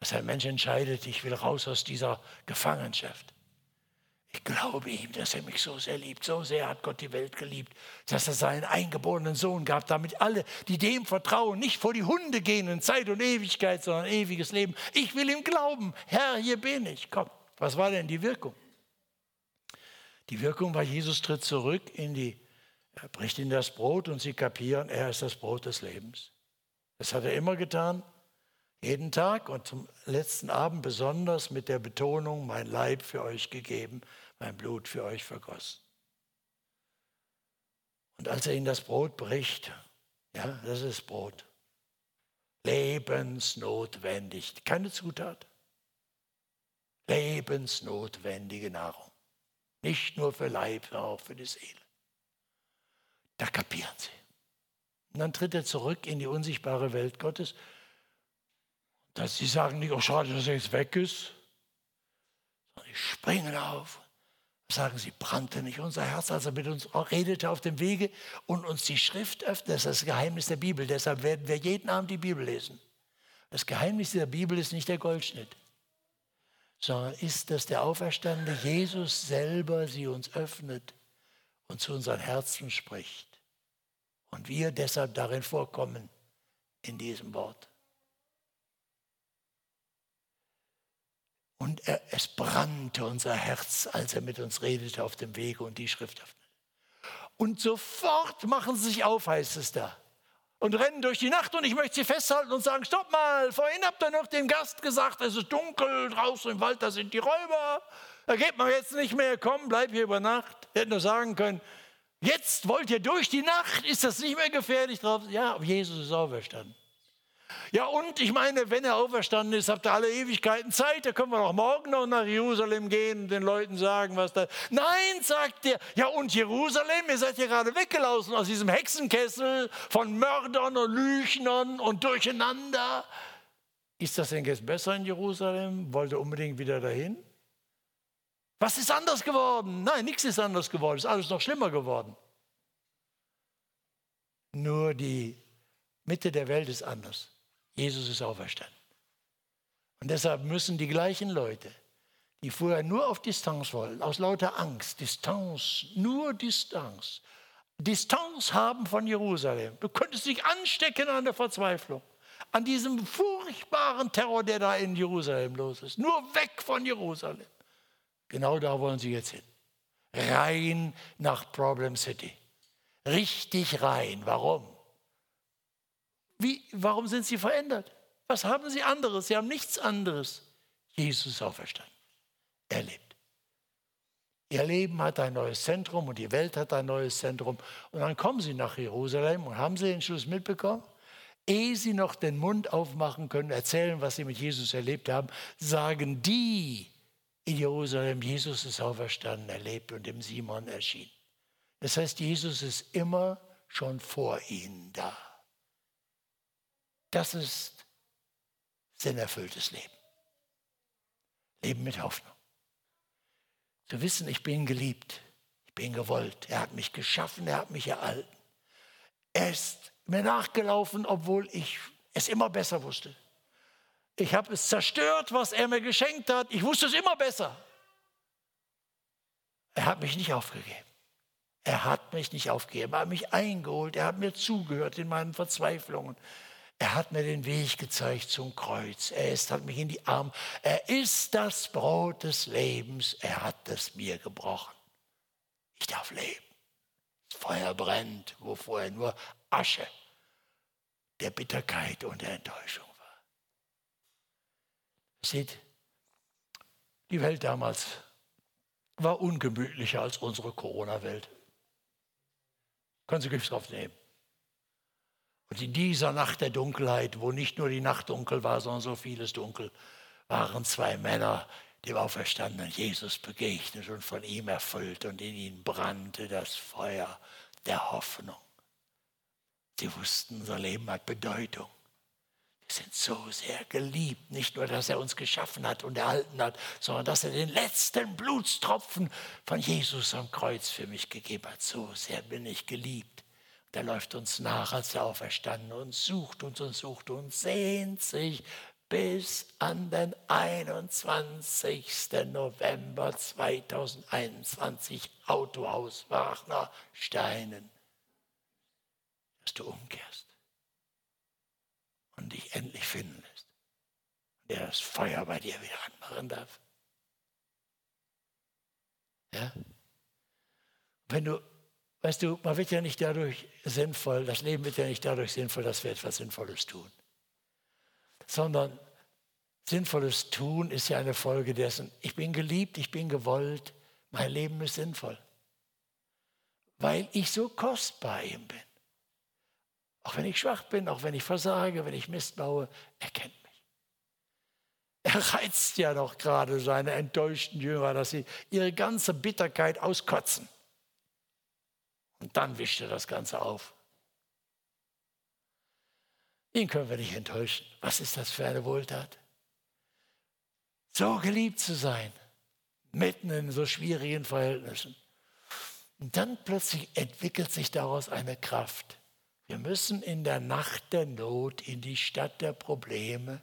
Dass ein Mensch entscheidet, ich will raus aus dieser Gefangenschaft. Ich glaube ihm, dass er mich so sehr liebt. So sehr hat Gott die Welt geliebt, dass er seinen eingeborenen Sohn gab, damit alle, die dem vertrauen, nicht vor die Hunde gehen in Zeit und Ewigkeit, sondern ewiges Leben. Ich will ihm glauben. Herr, hier bin ich. Komm, was war denn die Wirkung? Die Wirkung war, Jesus tritt zurück in die, er bricht in das Brot und sie kapieren, er ist das Brot des Lebens. Das hat er immer getan, jeden Tag und zum letzten Abend besonders mit der Betonung, mein Leib für euch gegeben, mein Blut für euch vergossen. Und als er ihnen das Brot bricht, ja, das ist Brot. Lebensnotwendig, keine Zutat. Lebensnotwendige Nahrung. Nicht nur für Leib, sondern auch für die Seele. Da kapieren sie. Und dann tritt er zurück in die unsichtbare Welt Gottes. Dass sie sagen nicht, oh schade, dass er jetzt weg ist. Sondern sie springen auf sagen sie, brannte nicht unser Herz, als er mit uns redete auf dem Wege und uns die Schrift öffnet. Das ist das Geheimnis der Bibel. Deshalb werden wir jeden Abend die Bibel lesen. Das Geheimnis der Bibel ist nicht der Goldschnitt, sondern ist, dass der auferstandene Jesus selber sie uns öffnet und zu unseren Herzen spricht. Und wir deshalb darin vorkommen, in diesem Wort. Und er, es brannte unser Herz, als er mit uns redete auf dem Wege und die Schrift öffnete. Und sofort machen sie sich auf, heißt es da. Und rennen durch die Nacht und ich möchte sie festhalten und sagen, stopp mal, vorhin habt ihr noch dem Gast gesagt, es ist dunkel, draußen im Wald, da sind die Räuber. Da geht man jetzt nicht mehr, komm, bleib hier über Nacht. Hätten nur sagen können, jetzt wollt ihr durch die Nacht, ist das nicht mehr gefährlich drauf? Ja, Jesus ist auferstanden. Ja, und ich meine, wenn er auferstanden ist, habt ihr alle Ewigkeiten Zeit, da können wir doch morgen noch nach Jerusalem gehen und den Leuten sagen, was da. Nein, sagt er, ja, und Jerusalem, ihr seid ja gerade weggelaufen aus diesem Hexenkessel von Mördern und Lüchnern und Durcheinander. Ist das denn jetzt besser in Jerusalem? Wollt ihr unbedingt wieder dahin? Was ist anders geworden? Nein, nichts ist anders geworden, es ist alles noch schlimmer geworden. Nur die Mitte der Welt ist anders. Jesus ist auferstanden. Und deshalb müssen die gleichen Leute, die vorher nur auf Distanz wollten, aus lauter Angst, Distanz, nur Distanz, Distanz haben von Jerusalem. Du könntest dich anstecken an der Verzweiflung, an diesem furchtbaren Terror, der da in Jerusalem los ist. Nur weg von Jerusalem. Genau da wollen sie jetzt hin. Rein nach Problem City. Richtig rein. Warum? Wie, warum sind sie verändert? Was haben sie anderes? Sie haben nichts anderes. Jesus ist auferstanden. Er lebt. Ihr Leben hat ein neues Zentrum und die Welt hat ein neues Zentrum. Und dann kommen sie nach Jerusalem und haben sie den Schluss mitbekommen? Ehe sie noch den Mund aufmachen können, erzählen, was sie mit Jesus erlebt haben, sagen die in Jerusalem, Jesus ist auferstanden, er lebt und dem Simon erschien. Das heißt, Jesus ist immer schon vor ihnen da. Das ist sinnerfülltes Leben. Leben mit Hoffnung. Zu wissen, ich bin geliebt, ich bin gewollt. Er hat mich geschaffen, er hat mich erhalten. Er ist mir nachgelaufen, obwohl ich es immer besser wusste. Ich habe es zerstört, was er mir geschenkt hat. Ich wusste es immer besser. Er hat mich nicht aufgegeben. Er hat mich nicht aufgegeben. Er hat mich eingeholt. Er hat mir zugehört in meinen Verzweiflungen. Er hat mir den Weg gezeigt zum Kreuz. Er ist, hat mich in die Arme. Er ist das Brot des Lebens. Er hat es mir gebrochen. Ich darf leben. Das Feuer brennt, wo vorher nur Asche der Bitterkeit und der Enttäuschung war. Seht, die Welt damals war ungemütlicher als unsere Corona-Welt. Können Sie Gift drauf nehmen. Und in dieser Nacht der Dunkelheit, wo nicht nur die Nacht dunkel war, sondern so vieles dunkel, waren zwei Männer dem auferstandenen Jesus begegnet und von ihm erfüllt und in ihnen brannte das Feuer der Hoffnung. Sie wussten, unser Leben hat Bedeutung. Wir sind so sehr geliebt. Nicht nur, dass er uns geschaffen hat und erhalten hat, sondern dass er den letzten Blutstropfen von Jesus am Kreuz für mich gegeben hat. So sehr bin ich geliebt. Der läuft uns nach als der Auferstandene und sucht uns und sucht uns, sehnt sich bis an den 21. November 2021, Autohaus Wagner Steinen, dass du umkehrst und dich endlich finden lässt. Und der das Feuer bei dir wieder anmachen darf. Ja? Wenn du, weißt du, man wird ja nicht dadurch sinnvoll, das Leben wird ja nicht dadurch sinnvoll, dass wir etwas Sinnvolles tun. Sondern sinnvolles Tun ist ja eine Folge dessen, ich bin geliebt, ich bin gewollt, mein Leben ist sinnvoll. Weil ich so kostbar ihm bin. Auch wenn ich schwach bin, auch wenn ich versage, wenn ich Mist baue, er kennt mich. Er reizt ja doch gerade seine enttäuschten Jünger, dass sie ihre ganze Bitterkeit auskotzen. Und dann wischt er das Ganze auf. Ihn können wir nicht enttäuschen. Was ist das für eine Wohltat? So geliebt zu sein, mitten in so schwierigen Verhältnissen. Und dann plötzlich entwickelt sich daraus eine Kraft. Wir müssen in der Nacht der Not in die Stadt der Probleme,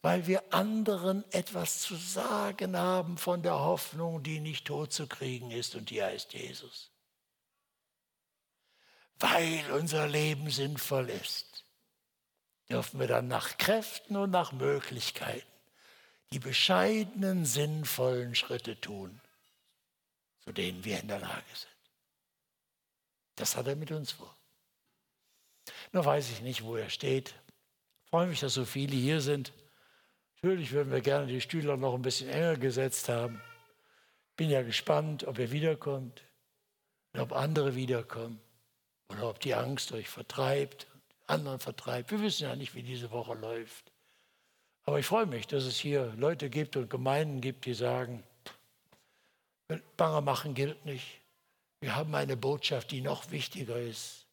weil wir anderen etwas zu sagen haben von der Hoffnung, die nicht tot zu kriegen ist und die heißt Jesus. Weil unser Leben sinnvoll ist, dürfen wir dann nach Kräften und nach Möglichkeiten die bescheidenen, sinnvollen Schritte tun, zu denen wir in der Lage sind. Das hat er mit uns vor. Nur weiß ich nicht, wo er steht. Ich freue mich, dass so viele hier sind. Natürlich würden wir gerne die Stühle noch ein bisschen enger gesetzt haben. Bin ja gespannt, ob er wiederkommt, ob andere wiederkommen oder ob die Angst euch vertreibt, anderen vertreibt. Wir wissen ja nicht, wie diese Woche läuft. Aber ich freue mich, dass es hier Leute gibt und Gemeinden gibt, die sagen, Bange machen gilt nicht. Wir haben eine Botschaft, die noch wichtiger ist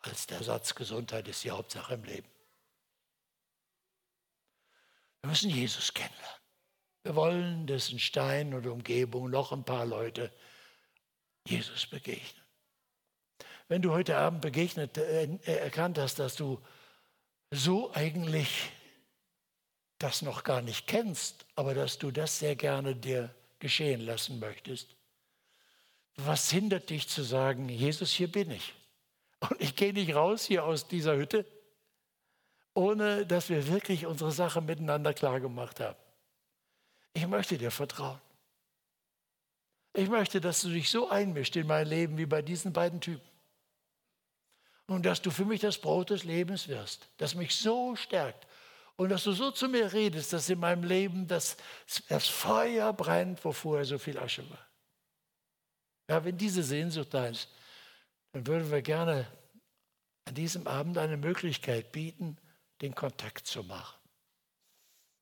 als der Satz, Gesundheit ist die Hauptsache im Leben. Wir müssen Jesus kennenlernen. Wir wollen dessen Stein und Umgebung noch ein paar Leute Jesus begegnen. Wenn du heute Abend begegnet, äh, erkannt hast, dass du so eigentlich das noch gar nicht kennst, aber dass du das sehr gerne dir geschehen lassen möchtest, was hindert dich zu sagen, Jesus, hier bin ich? Und ich gehe nicht raus hier aus dieser Hütte, ohne dass wir wirklich unsere Sache miteinander klar gemacht haben. Ich möchte dir vertrauen. Ich möchte, dass du dich so einmischt in mein Leben wie bei diesen beiden Typen. Und dass du für mich das Brot des Lebens wirst, das mich so stärkt. Und dass du so zu mir redest, dass in meinem Leben das, das Feuer brennt, wo vorher so viel Asche war. Ja, wenn diese Sehnsucht da ist, dann würden wir gerne an diesem Abend eine Möglichkeit bieten, den Kontakt zu machen.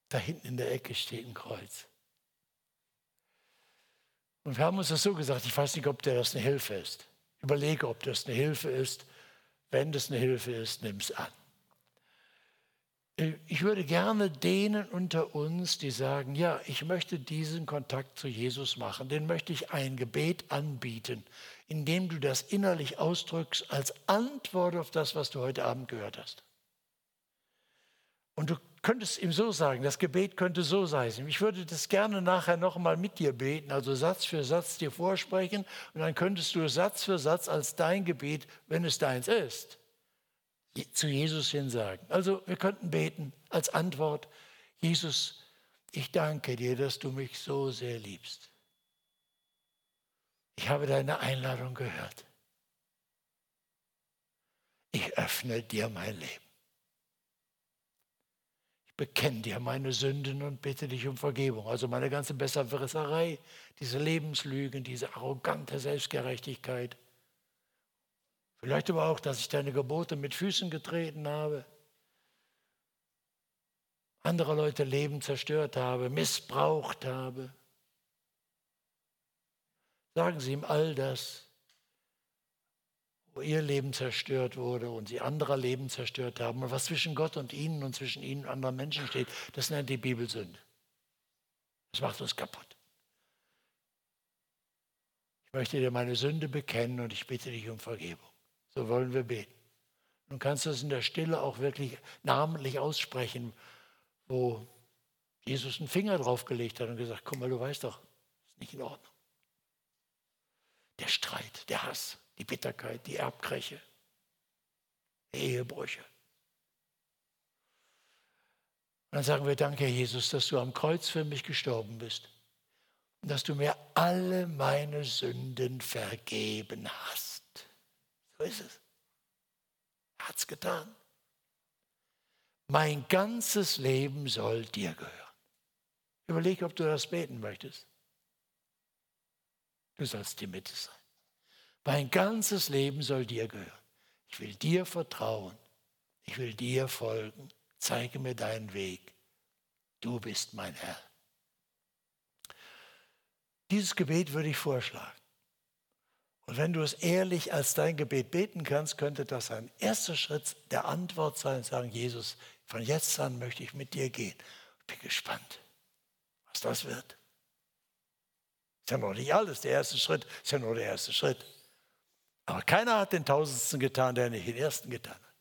Da hinten in der Ecke steht ein Kreuz. Und wir haben uns das so gesagt, ich weiß nicht, ob dir das eine Hilfe ist. Überlege, ob das eine Hilfe ist. Wenn das eine Hilfe ist, nimm es an. Ich würde gerne denen unter uns, die sagen, ja, ich möchte diesen Kontakt zu Jesus machen, den möchte ich ein Gebet anbieten, indem du das innerlich ausdrückst als Antwort auf das, was du heute Abend gehört hast. Und du könntest ihm so sagen, das Gebet könnte so sein. Ich würde das gerne nachher nochmal mit dir beten, also Satz für Satz dir vorsprechen und dann könntest du Satz für Satz als dein Gebet, wenn es deins ist, zu Jesus hin sagen. Also wir könnten beten als Antwort, Jesus, ich danke dir, dass du mich so sehr liebst. Ich habe deine Einladung gehört. Ich öffne dir mein Leben. Bekenne dir meine Sünden und bitte dich um Vergebung. Also meine ganze Besserwisserei, diese Lebenslügen, diese arrogante Selbstgerechtigkeit. Vielleicht aber auch, dass ich deine Gebote mit Füßen getreten habe, andere Leute Leben zerstört habe, missbraucht habe. Sagen Sie ihm all das, wo ihr Leben zerstört wurde und sie anderer Leben zerstört haben und was zwischen Gott und ihnen und zwischen ihnen und anderen Menschen steht, das nennt die Bibel Sünde. Das macht uns kaputt. Ich möchte dir meine Sünde bekennen und ich bitte dich um Vergebung. So wollen wir beten. Nun kannst du es in der Stille auch wirklich namentlich aussprechen, wo Jesus einen Finger draufgelegt hat und gesagt, guck mal, du weißt doch, ist nicht in Ordnung. Der Streit, der Hass, die Bitterkeit, die Erbkräche, Ehebrüche. Und dann sagen wir, danke Jesus, dass du am Kreuz für mich gestorben bist und dass du mir alle meine Sünden vergeben hast. So ist es. Er hat es getan. Mein ganzes Leben soll dir gehören. Überleg, ob du das beten möchtest. Du sollst die Mitte sein. Mein ganzes Leben soll dir gehören. Ich will dir vertrauen. Ich will dir folgen. Zeige mir deinen Weg. Du bist mein Herr. Dieses Gebet würde ich vorschlagen. Und wenn du es ehrlich als dein Gebet beten kannst, könnte das ein erster Schritt der Antwort sein, sagen, Jesus, von jetzt an möchte ich mit dir gehen. Ich bin gespannt, was das wird. Ist ja noch nicht alles. Der erste Schritt ist ja nur der erste Schritt. Aber keiner hat den Tausendsten getan, der nicht den ersten getan hat.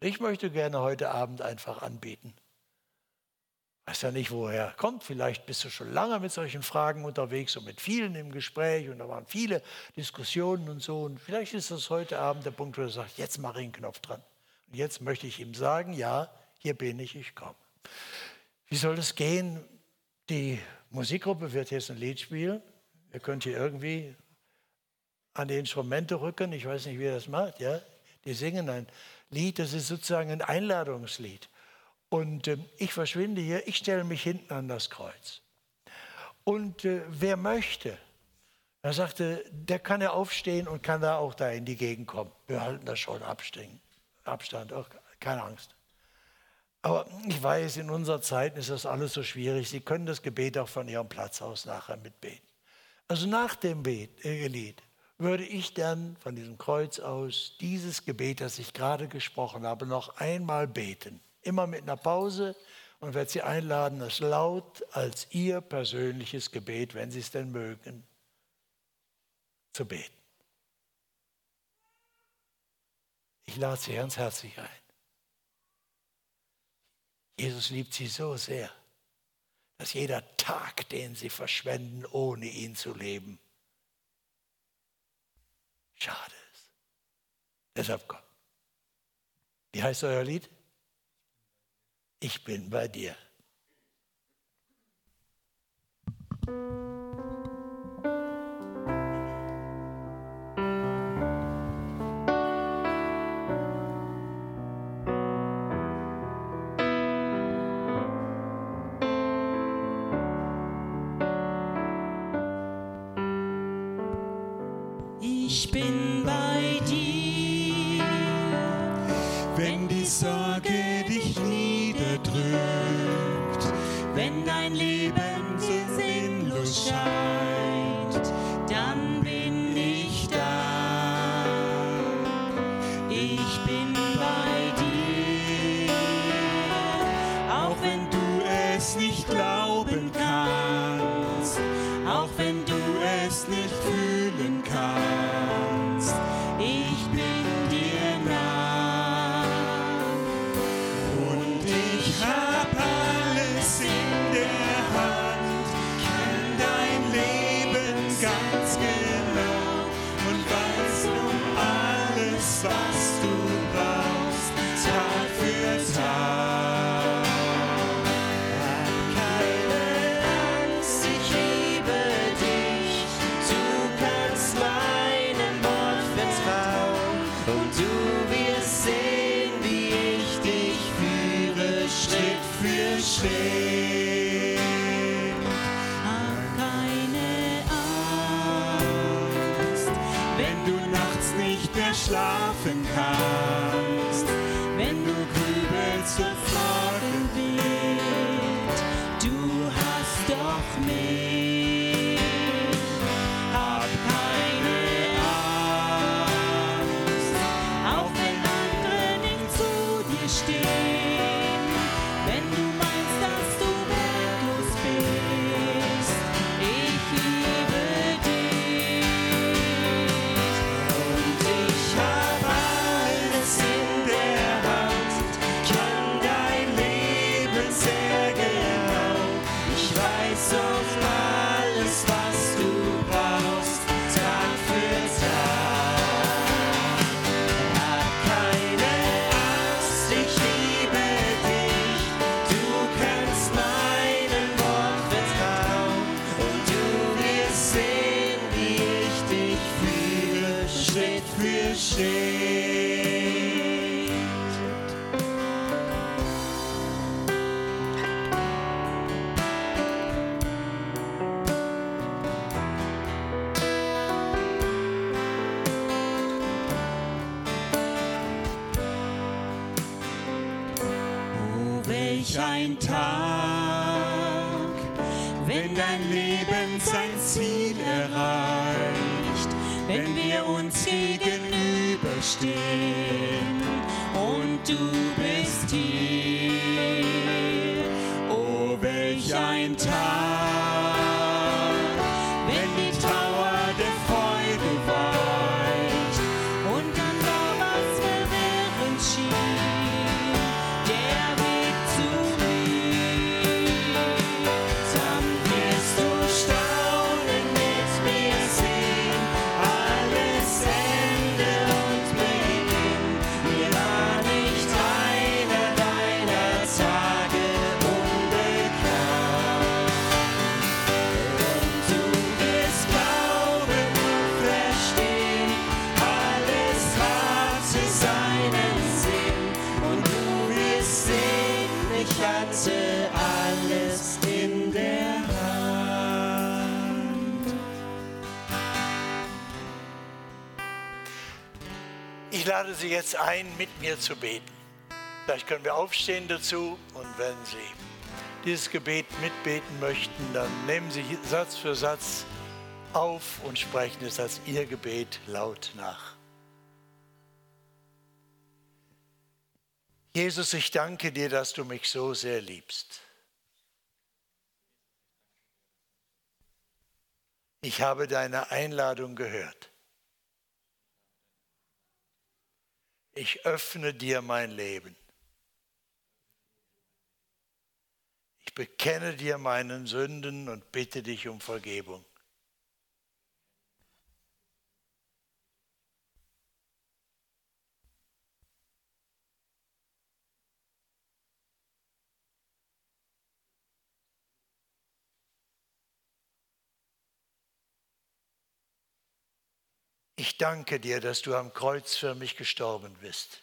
Ich möchte gerne heute Abend einfach anbieten. Weiß ja nicht, woher er kommt. Vielleicht bist du schon lange mit solchen Fragen unterwegs und mit vielen im Gespräch und da waren viele Diskussionen und so. Und vielleicht ist das heute Abend der Punkt, wo du sagst, jetzt mache ich einen Knopf dran. Und jetzt möchte ich ihm sagen, ja, hier bin ich, ich komme. Wie soll es gehen? Die Musikgruppe wird jetzt ein Lied spielen. Ihr könnt hier irgendwie an die Instrumente rücken. Ich weiß nicht, wie ihr das macht. Ja? Die singen ein Lied, das ist sozusagen ein Einladungslied. Und äh, ich verschwinde hier, ich stelle mich hinten an das Kreuz. Und äh, wer möchte, er sagte, der kann ja aufstehen und kann da auch da in die Gegend kommen. Wir halten das schon Abstand, auch keine Angst. Aber ich weiß, in unserer Zeit ist das alles so schwierig. Sie können das Gebet auch von Ihrem Platz aus nachher mitbeten. Also nach dem äh, Lied würde ich dann von diesem Kreuz aus dieses Gebet, das ich gerade gesprochen habe, noch einmal beten. Immer mit einer Pause und werde Sie einladen, das laut als Ihr persönliches Gebet, wenn Sie es denn mögen, zu beten. Ich lade Sie ganz herzlich ein. Jesus liebt Sie so sehr, dass jeder Tag, den Sie verschwenden, ohne ihn zu leben, schade ist. Deshalb komm. Wie heißt euer Lied? Ich bin bei dir. Was du zu Sie jetzt ein, mit mir zu beten. Vielleicht können wir aufstehen dazu und wenn Sie dieses Gebet mitbeten möchten, dann nehmen Sie Satz für Satz auf und sprechen es als Ihr Gebet laut nach. Jesus, ich danke dir, dass du mich so sehr liebst. Ich habe deine Einladung gehört. Ich öffne dir mein Leben. Ich bekenne dir meinen Sünden und bitte dich um Vergebung. Ich danke dir, dass du am Kreuz für mich gestorben bist.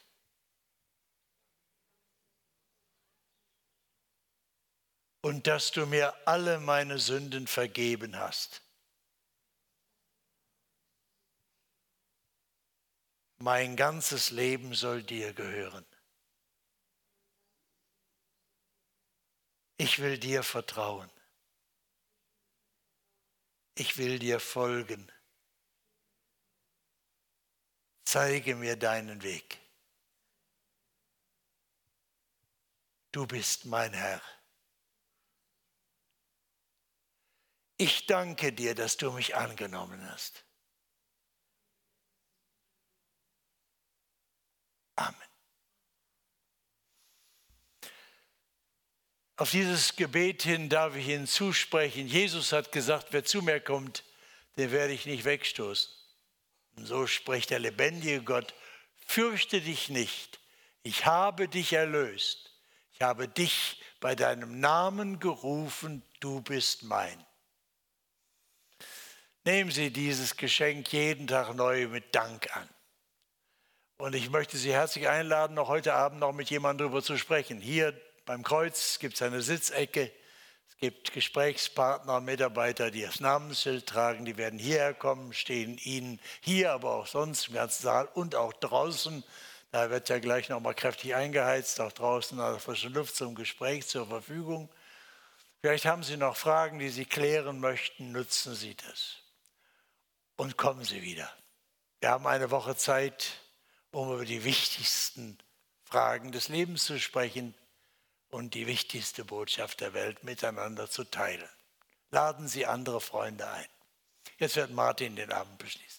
Und dass du mir alle meine Sünden vergeben hast. Mein ganzes Leben soll dir gehören. Ich will dir vertrauen. Ich will dir folgen. Zeige mir deinen Weg. Du bist mein Herr. Ich danke dir, dass du mich angenommen hast. Amen. Auf dieses Gebet hin darf ich Ihnen zusprechen. Jesus hat gesagt, wer zu mir kommt, den werde ich nicht wegstoßen. So spricht der lebendige Gott, fürchte dich nicht, ich habe dich erlöst, ich habe dich bei deinem Namen gerufen, du bist mein. Nehmen Sie dieses Geschenk jeden Tag neu mit Dank an. Und ich möchte Sie herzlich einladen, noch heute Abend noch mit jemandem darüber zu sprechen. Hier beim Kreuz gibt es eine Sitzecke. Gibt Gesprächspartner, Mitarbeiter, die das Namensschild tragen, die werden hierher kommen, stehen Ihnen hier, aber auch sonst im ganzen Saal und auch draußen. Da wird ja gleich nochmal kräftig eingeheizt, auch draußen an der frischen Luft zum Gespräch zur Verfügung. Vielleicht haben Sie noch Fragen, die Sie klären möchten, nutzen Sie das. Und kommen Sie wieder. Wir haben eine Woche Zeit, um über die wichtigsten Fragen des Lebens zu sprechen und die wichtigste Botschaft der Welt miteinander zu teilen. Laden Sie andere Freunde ein. Jetzt wird Martin den Abend beschließen.